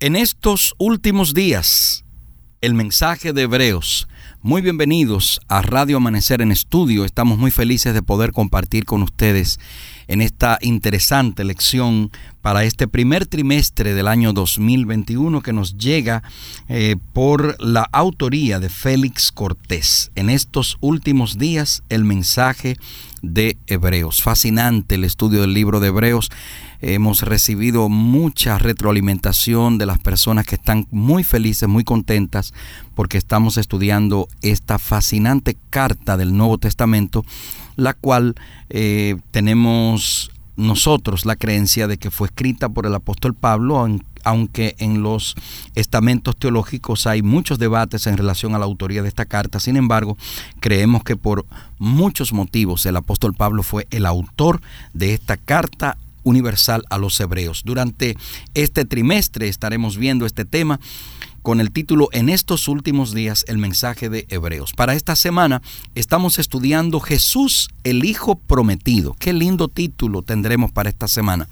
En estos últimos días, el mensaje de Hebreos muy bienvenidos a Radio Amanecer en Estudio. Estamos muy felices de poder compartir con ustedes en esta interesante lección para este primer trimestre del año 2021 que nos llega eh, por la autoría de Félix Cortés. En estos últimos días, el mensaje de Hebreos. Fascinante el estudio del libro de Hebreos. Hemos recibido mucha retroalimentación de las personas que están muy felices, muy contentas, porque estamos estudiando esta fascinante carta del Nuevo Testamento, la cual eh, tenemos nosotros la creencia de que fue escrita por el apóstol Pablo, aunque en los estamentos teológicos hay muchos debates en relación a la autoría de esta carta. Sin embargo, creemos que por muchos motivos el apóstol Pablo fue el autor de esta carta universal a los hebreos. Durante este trimestre estaremos viendo este tema con el título En estos últimos días el mensaje de Hebreos. Para esta semana estamos estudiando Jesús el Hijo prometido. Qué lindo título tendremos para esta semana.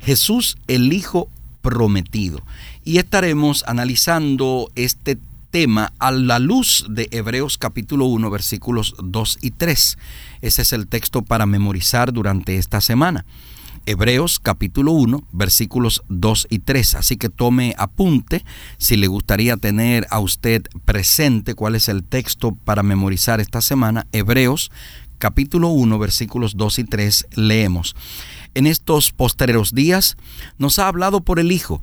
Jesús el Hijo prometido. Y estaremos analizando este tema a la luz de Hebreos capítulo 1 versículos 2 y 3. Ese es el texto para memorizar durante esta semana. Hebreos capítulo 1, versículos 2 y 3. Así que tome apunte si le gustaría tener a usted presente cuál es el texto para memorizar esta semana. Hebreos capítulo 1, versículos 2 y 3 leemos. En estos postreros días nos ha hablado por el Hijo,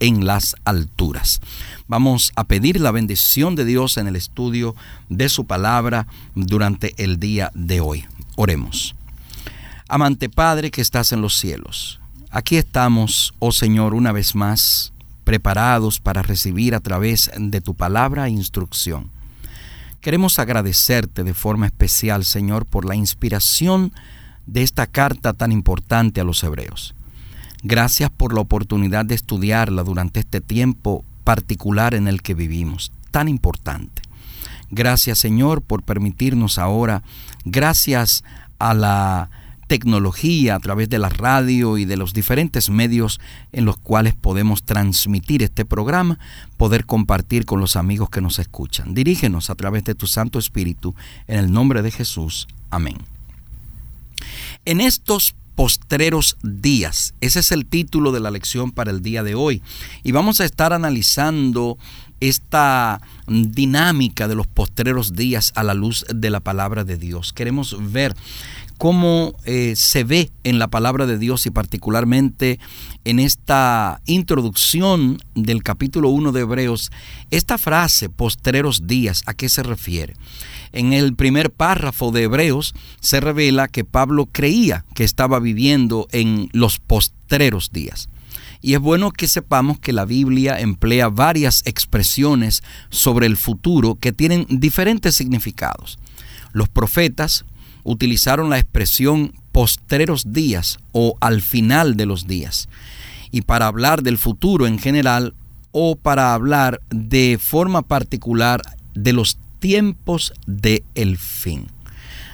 en las alturas. Vamos a pedir la bendición de Dios en el estudio de su palabra durante el día de hoy. Oremos. Amante Padre que estás en los cielos Aquí estamos, oh Señor, una vez más, preparados para recibir a través de tu palabra e instrucción. Queremos agradecerte de forma especial, Señor, por la inspiración de esta carta tan importante a los hebreos. Gracias por la oportunidad de estudiarla durante este tiempo particular en el que vivimos, tan importante. Gracias, Señor, por permitirnos ahora, gracias a la tecnología, a través de la radio y de los diferentes medios en los cuales podemos transmitir este programa, poder compartir con los amigos que nos escuchan. Dirígenos a través de tu Santo Espíritu, en el nombre de Jesús. Amén. En estos postreros días. Ese es el título de la lección para el día de hoy. Y vamos a estar analizando esta dinámica de los postreros días a la luz de la palabra de Dios. Queremos ver cómo eh, se ve en la palabra de Dios y particularmente en esta introducción del capítulo 1 de Hebreos, esta frase, postreros días, ¿a qué se refiere? En el primer párrafo de Hebreos se revela que Pablo creía que estaba viviendo en los postreros días. Y es bueno que sepamos que la Biblia emplea varias expresiones sobre el futuro que tienen diferentes significados. Los profetas utilizaron la expresión postreros días o al final de los días. Y para hablar del futuro en general o para hablar de forma particular de los tiempos del el fin.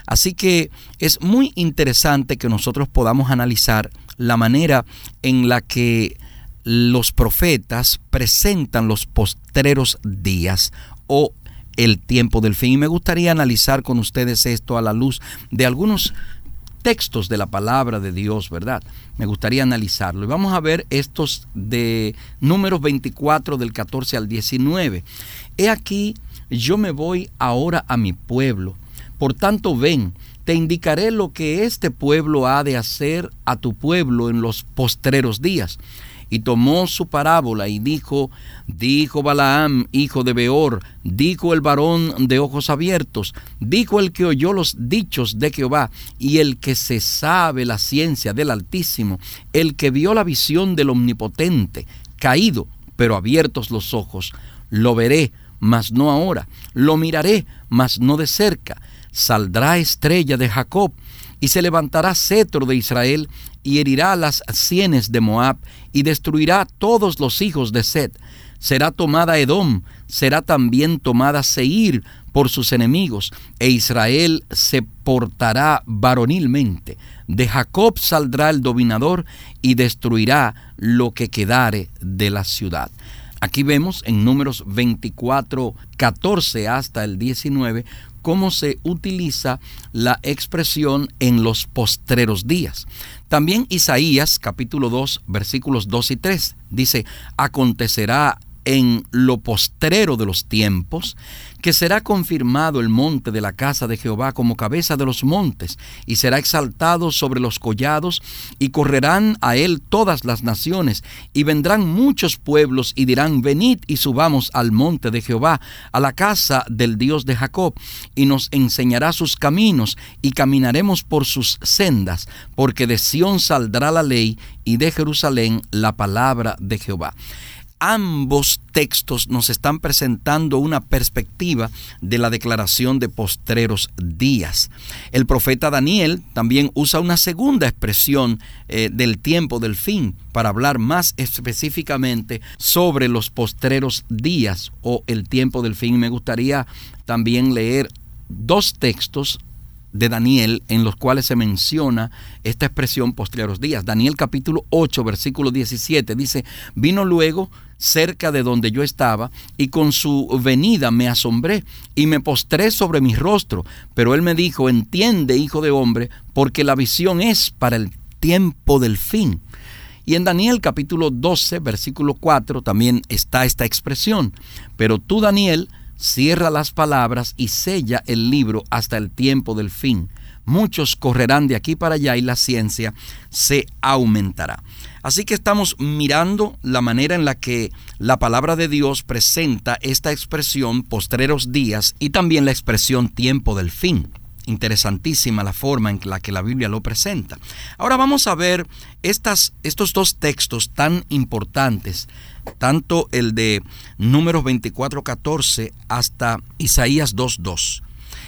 Así que es muy interesante que nosotros podamos analizar la manera en la que los profetas presentan los postreros días o el tiempo del fin. Y me gustaría analizar con ustedes esto a la luz de algunos textos de la palabra de Dios, ¿verdad? Me gustaría analizarlo. Y vamos a ver estos de números 24 del 14 al 19. He aquí yo me voy ahora a mi pueblo. Por tanto, ven, te indicaré lo que este pueblo ha de hacer a tu pueblo en los postreros días y tomó su parábola y dijo, dijo Balaam, hijo de Beor, dijo el varón de ojos abiertos, dijo el que oyó los dichos de Jehová y el que se sabe la ciencia del Altísimo, el que vio la visión del Omnipotente, caído, pero abiertos los ojos, lo veré, mas no ahora, lo miraré, mas no de cerca, saldrá estrella de Jacob, y se levantará cetro de Israel, y herirá las sienes de Moab, y destruirá todos los hijos de Set. Será tomada Edom, será también tomada Seir por sus enemigos, e Israel se portará varonilmente. De Jacob saldrá el dominador, y destruirá lo que quedare de la ciudad. Aquí vemos en números 24, 14 hasta el 19 cómo se utiliza la expresión en los postreros días. También Isaías capítulo 2 versículos 2 y 3 dice, acontecerá en lo postrero de los tiempos, que será confirmado el monte de la casa de Jehová como cabeza de los montes, y será exaltado sobre los collados, y correrán a él todas las naciones, y vendrán muchos pueblos, y dirán, venid y subamos al monte de Jehová, a la casa del Dios de Jacob, y nos enseñará sus caminos, y caminaremos por sus sendas, porque de Sión saldrá la ley, y de Jerusalén la palabra de Jehová ambos textos nos están presentando una perspectiva de la declaración de postreros días. El profeta Daniel también usa una segunda expresión eh, del tiempo del fin para hablar más específicamente sobre los postreros días o el tiempo del fin. Me gustaría también leer dos textos de Daniel en los cuales se menciona esta expresión postreros días. Daniel capítulo 8 versículo 17 dice, vino luego cerca de donde yo estaba, y con su venida me asombré y me postré sobre mi rostro. Pero él me dijo, entiende, hijo de hombre, porque la visión es para el tiempo del fin. Y en Daniel capítulo 12, versículo 4 también está esta expresión. Pero tú, Daniel, cierra las palabras y sella el libro hasta el tiempo del fin. Muchos correrán de aquí para allá y la ciencia se aumentará. Así que estamos mirando la manera en la que la palabra de Dios presenta esta expresión postreros días y también la expresión tiempo del fin. Interesantísima la forma en la que la Biblia lo presenta. Ahora vamos a ver estas, estos dos textos tan importantes, tanto el de Números 24:14 hasta Isaías 2:2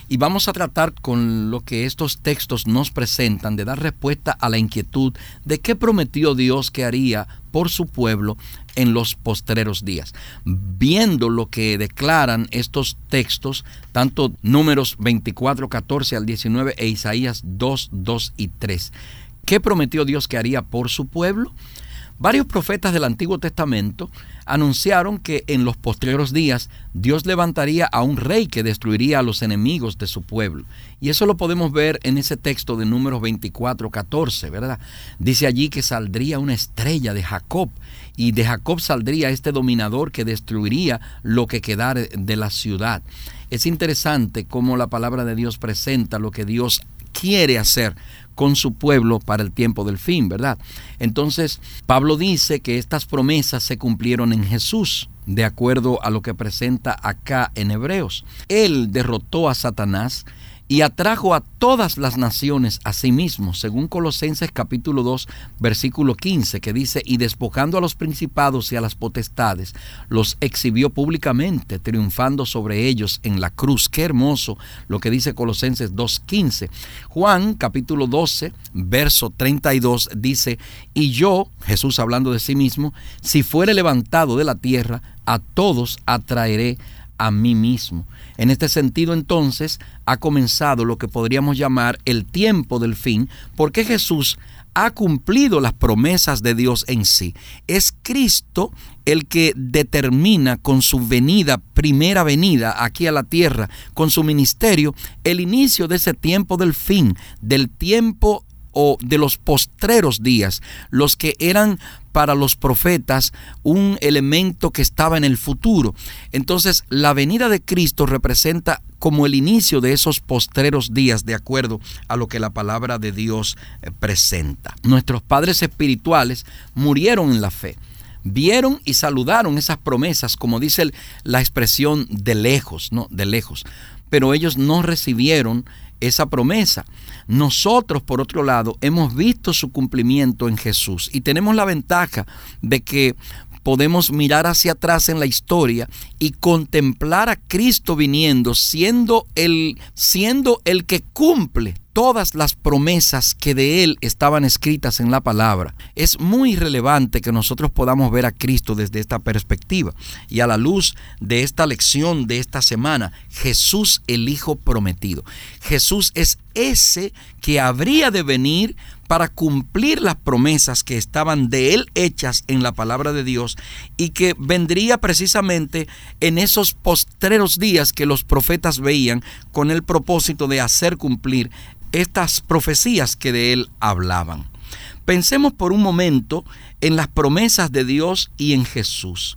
y vamos a tratar con lo que estos textos nos presentan de dar respuesta a la inquietud de qué prometió Dios que haría por su pueblo en los postreros días. Viendo lo que declaran estos textos, tanto números 24, 14 al 19 e Isaías 2, 2 y 3. ¿Qué prometió Dios que haría por su pueblo? Varios profetas del Antiguo Testamento anunciaron que en los postreros días Dios levantaría a un rey que destruiría a los enemigos de su pueblo. Y eso lo podemos ver en ese texto de números 24, 14, ¿verdad? Dice allí que saldría una estrella de Jacob y de Jacob saldría este dominador que destruiría lo que quedara de la ciudad. Es interesante cómo la palabra de Dios presenta lo que Dios quiere hacer con su pueblo para el tiempo del fin, ¿verdad? Entonces, Pablo dice que estas promesas se cumplieron en Jesús, de acuerdo a lo que presenta acá en Hebreos. Él derrotó a Satanás y atrajo a todas las naciones a sí mismo, según Colosenses capítulo 2, versículo 15, que dice, y despojando a los principados y a las potestades, los exhibió públicamente, triunfando sobre ellos en la cruz. Qué hermoso lo que dice Colosenses 2.15. Juan capítulo 12, verso 32 dice, y yo, Jesús hablando de sí mismo, si fuere levantado de la tierra, a todos atraeré a mí mismo. En este sentido entonces ha comenzado lo que podríamos llamar el tiempo del fin, porque Jesús ha cumplido las promesas de Dios en sí. Es Cristo el que determina con su venida, primera venida aquí a la tierra, con su ministerio, el inicio de ese tiempo del fin, del tiempo o de los postreros días, los que eran para los profetas un elemento que estaba en el futuro. Entonces, la venida de Cristo representa como el inicio de esos postreros días, de acuerdo a lo que la palabra de Dios eh, presenta. Nuestros padres espirituales murieron en la fe vieron y saludaron esas promesas, como dice la expresión de lejos, ¿no? De lejos. Pero ellos no recibieron esa promesa. Nosotros, por otro lado, hemos visto su cumplimiento en Jesús y tenemos la ventaja de que podemos mirar hacia atrás en la historia y contemplar a Cristo viniendo, siendo el, siendo el que cumple todas las promesas que de Él estaban escritas en la palabra. Es muy relevante que nosotros podamos ver a Cristo desde esta perspectiva. Y a la luz de esta lección de esta semana, Jesús el Hijo prometido. Jesús es ese que habría de venir para cumplir las promesas que estaban de él hechas en la palabra de Dios y que vendría precisamente en esos postreros días que los profetas veían con el propósito de hacer cumplir estas profecías que de él hablaban. Pensemos por un momento en las promesas de Dios y en Jesús.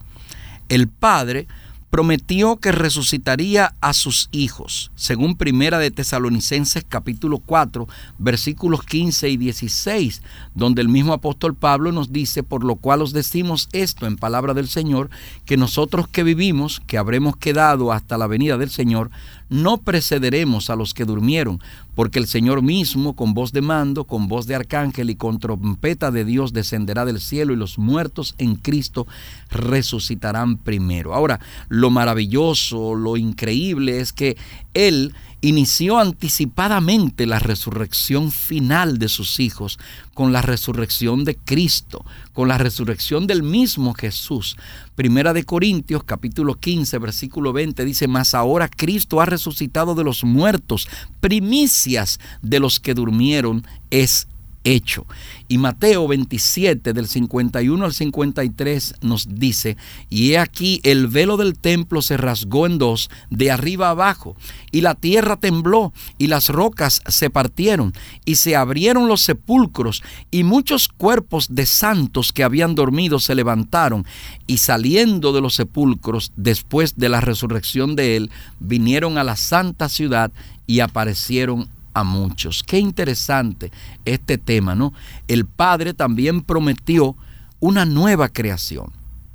El Padre prometió que resucitaría a sus hijos, según Primera de Tesalonicenses capítulo 4, versículos 15 y 16, donde el mismo apóstol Pablo nos dice, por lo cual os decimos esto en palabra del Señor, que nosotros que vivimos, que habremos quedado hasta la venida del Señor, no precederemos a los que durmieron, porque el Señor mismo, con voz de mando, con voz de arcángel y con trompeta de Dios, descenderá del cielo y los muertos en Cristo resucitarán primero. Ahora, lo maravilloso, lo increíble es que Él inició anticipadamente la resurrección final de sus hijos con la resurrección de Cristo, con la resurrección del mismo Jesús. Primera de Corintios capítulo 15 versículo 20 dice, mas ahora Cristo ha resucitado de los muertos, primicias de los que durmieron es hecho. Y Mateo 27 del 51 al 53 nos dice, y he aquí el velo del templo se rasgó en dos, de arriba abajo, y la tierra tembló, y las rocas se partieron, y se abrieron los sepulcros, y muchos cuerpos de santos que habían dormido se levantaron, y saliendo de los sepulcros, después de la resurrección de él, vinieron a la santa ciudad y aparecieron a muchos. Qué interesante este tema, ¿no? El Padre también prometió una nueva creación.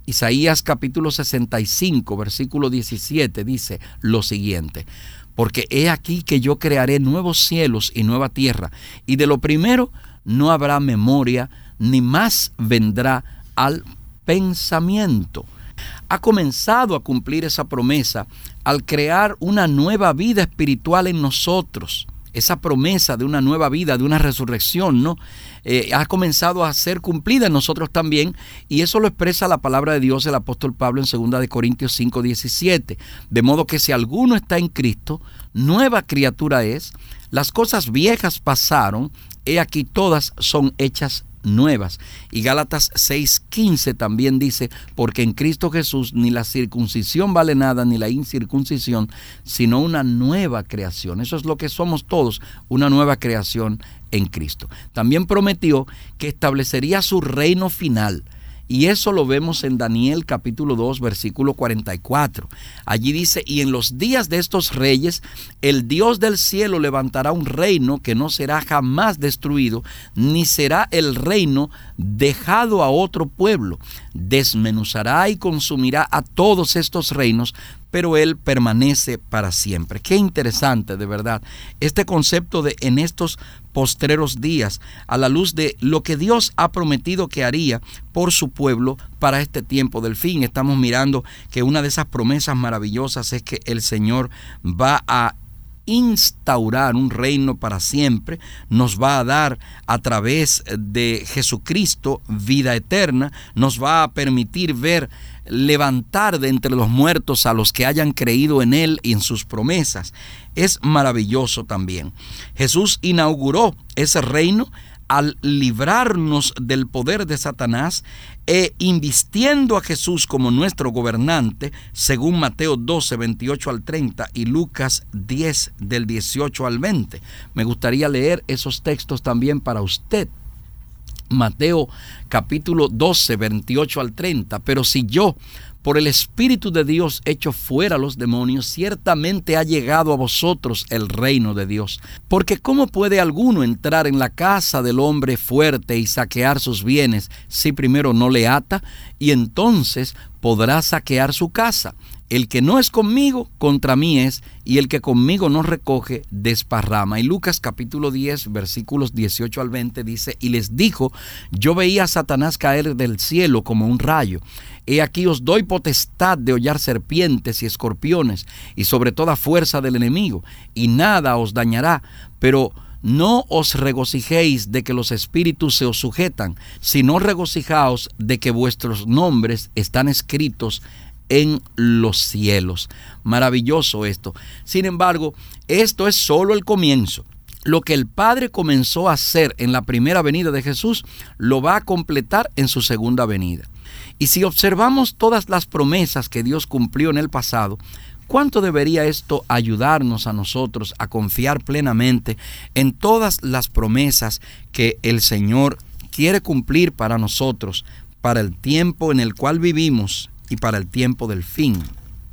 Isaías capítulo 65, versículo 17 dice lo siguiente, porque he aquí que yo crearé nuevos cielos y nueva tierra, y de lo primero no habrá memoria, ni más vendrá al pensamiento. Ha comenzado a cumplir esa promesa al crear una nueva vida espiritual en nosotros esa promesa de una nueva vida, de una resurrección, ¿no? Eh, ha comenzado a ser cumplida en nosotros también y eso lo expresa la palabra de Dios el apóstol Pablo en 2 de Corintios 5, 17. De modo que si alguno está en Cristo, nueva criatura es, las cosas viejas pasaron, he aquí todas son hechas nuevas. Y Gálatas 6:15 también dice, porque en Cristo Jesús ni la circuncisión vale nada, ni la incircuncisión, sino una nueva creación. Eso es lo que somos todos, una nueva creación en Cristo. También prometió que establecería su reino final y eso lo vemos en Daniel capítulo 2, versículo 44. Allí dice, y en los días de estos reyes, el Dios del cielo levantará un reino que no será jamás destruido, ni será el reino dejado a otro pueblo. Desmenuzará y consumirá a todos estos reinos, pero Él permanece para siempre. Qué interesante, de verdad, este concepto de en estos postreros días, a la luz de lo que Dios ha prometido que haría por su pueblo para este tiempo del fin. Estamos mirando que una de esas promesas maravillosas es que el Señor va a instaurar un reino para siempre, nos va a dar a través de Jesucristo vida eterna, nos va a permitir ver levantar de entre los muertos a los que hayan creído en Él y en sus promesas. Es maravilloso también. Jesús inauguró ese reino al librarnos del poder de Satanás e invistiendo a Jesús como nuestro gobernante, según Mateo 12, 28 al 30 y Lucas 10 del 18 al 20. Me gustaría leer esos textos también para usted. Mateo capítulo 12, 28 al 30. Pero si yo, por el Espíritu de Dios hecho fuera los demonios, ciertamente ha llegado a vosotros el reino de Dios. Porque ¿cómo puede alguno entrar en la casa del hombre fuerte y saquear sus bienes si primero no le ata? Y entonces podrá saquear su casa. El que no es conmigo, contra mí es, y el que conmigo no recoge, desparrama. Y Lucas capítulo 10, versículos 18 al 20 dice, y les dijo, yo veía a Satanás caer del cielo como un rayo. He aquí os doy potestad de hollar serpientes y escorpiones, y sobre toda fuerza del enemigo, y nada os dañará, pero no os regocijéis de que los espíritus se os sujetan, sino regocijaos de que vuestros nombres están escritos en los cielos. Maravilloso esto. Sin embargo, esto es solo el comienzo. Lo que el Padre comenzó a hacer en la primera venida de Jesús, lo va a completar en su segunda venida. Y si observamos todas las promesas que Dios cumplió en el pasado, ¿cuánto debería esto ayudarnos a nosotros a confiar plenamente en todas las promesas que el Señor quiere cumplir para nosotros, para el tiempo en el cual vivimos y para el tiempo del fin,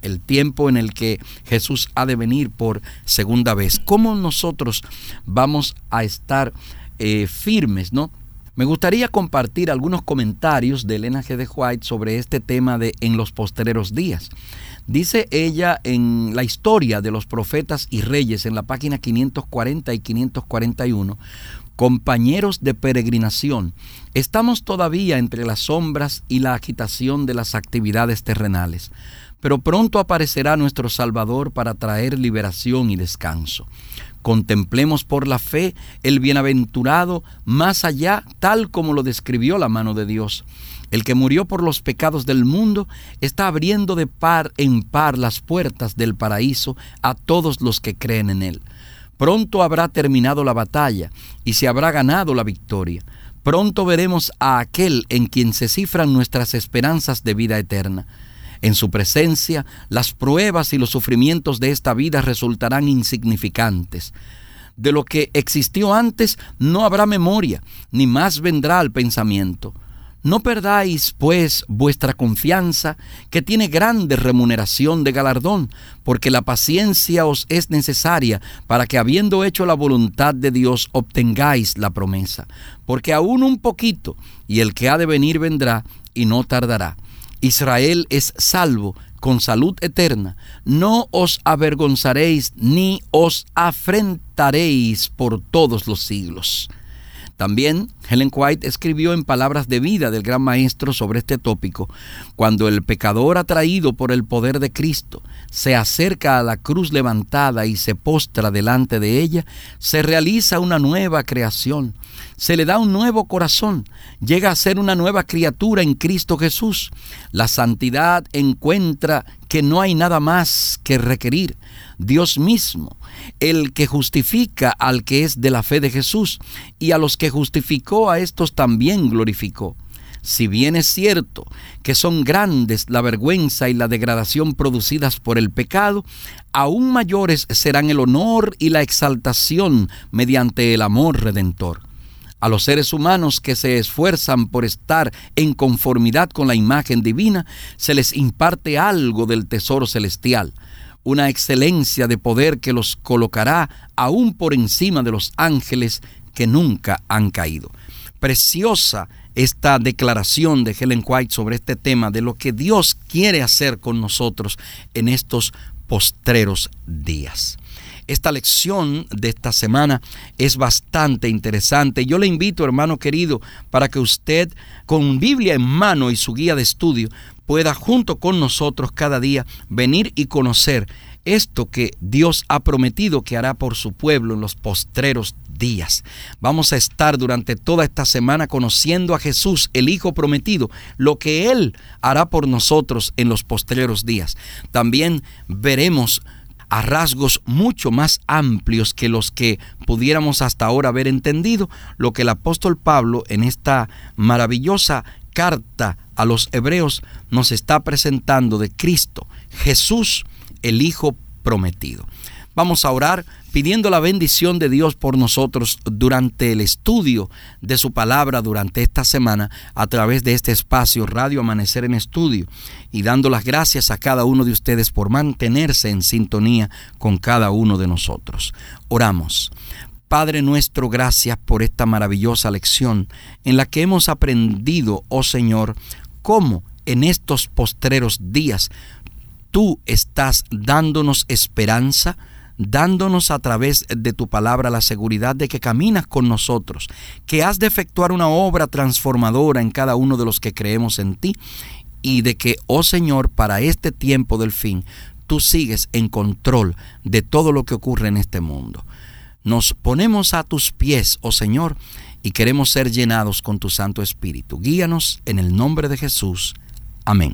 el tiempo en el que Jesús ha de venir por segunda vez. ¿Cómo nosotros vamos a estar eh, firmes, no? Me gustaría compartir algunos comentarios de Elena G. de White sobre este tema de en los postreros días. Dice ella en la historia de los profetas y reyes en la página 540 y 541, compañeros de peregrinación, estamos todavía entre las sombras y la agitación de las actividades terrenales, pero pronto aparecerá nuestro Salvador para traer liberación y descanso. Contemplemos por la fe el bienaventurado más allá, tal como lo describió la mano de Dios. El que murió por los pecados del mundo está abriendo de par en par las puertas del paraíso a todos los que creen en él. Pronto habrá terminado la batalla y se habrá ganado la victoria. Pronto veremos a aquel en quien se cifran nuestras esperanzas de vida eterna. En su presencia, las pruebas y los sufrimientos de esta vida resultarán insignificantes. De lo que existió antes no habrá memoria, ni más vendrá al pensamiento. No perdáis, pues, vuestra confianza, que tiene grande remuneración de galardón, porque la paciencia os es necesaria para que, habiendo hecho la voluntad de Dios, obtengáis la promesa. Porque aún un poquito, y el que ha de venir vendrá, y no tardará. Israel es salvo con salud eterna. No os avergonzaréis ni os afrentaréis por todos los siglos. También Helen White escribió en Palabras de Vida del Gran Maestro sobre este tópico, cuando el pecador atraído por el poder de Cristo se acerca a la cruz levantada y se postra delante de ella, se realiza una nueva creación, se le da un nuevo corazón, llega a ser una nueva criatura en Cristo Jesús. La santidad encuentra que no hay nada más que requerir. Dios mismo, el que justifica al que es de la fe de Jesús, y a los que justificó a estos también glorificó. Si bien es cierto que son grandes la vergüenza y la degradación producidas por el pecado, aún mayores serán el honor y la exaltación mediante el amor redentor. A los seres humanos que se esfuerzan por estar en conformidad con la imagen divina, se les imparte algo del tesoro celestial, una excelencia de poder que los colocará aún por encima de los ángeles que nunca han caído. Preciosa esta declaración de Helen White sobre este tema de lo que Dios quiere hacer con nosotros en estos postreros días. Esta lección de esta semana es bastante interesante. Yo le invito, hermano querido, para que usted con Biblia en mano y su guía de estudio pueda junto con nosotros cada día venir y conocer esto que Dios ha prometido que hará por su pueblo en los postreros días. Vamos a estar durante toda esta semana conociendo a Jesús, el Hijo prometido, lo que Él hará por nosotros en los postreros días. También veremos a rasgos mucho más amplios que los que pudiéramos hasta ahora haber entendido lo que el apóstol Pablo en esta maravillosa carta a los hebreos nos está presentando de Cristo, Jesús, el Hijo prometido. Vamos a orar pidiendo la bendición de Dios por nosotros durante el estudio de su palabra durante esta semana a través de este espacio Radio Amanecer en Estudio y dando las gracias a cada uno de ustedes por mantenerse en sintonía con cada uno de nosotros. Oramos. Padre nuestro, gracias por esta maravillosa lección en la que hemos aprendido, oh Señor, cómo en estos postreros días tú estás dándonos esperanza, dándonos a través de tu palabra la seguridad de que caminas con nosotros, que has de efectuar una obra transformadora en cada uno de los que creemos en ti y de que, oh Señor, para este tiempo del fin, tú sigues en control de todo lo que ocurre en este mundo. Nos ponemos a tus pies, oh Señor, y queremos ser llenados con tu Santo Espíritu. Guíanos en el nombre de Jesús. Amén.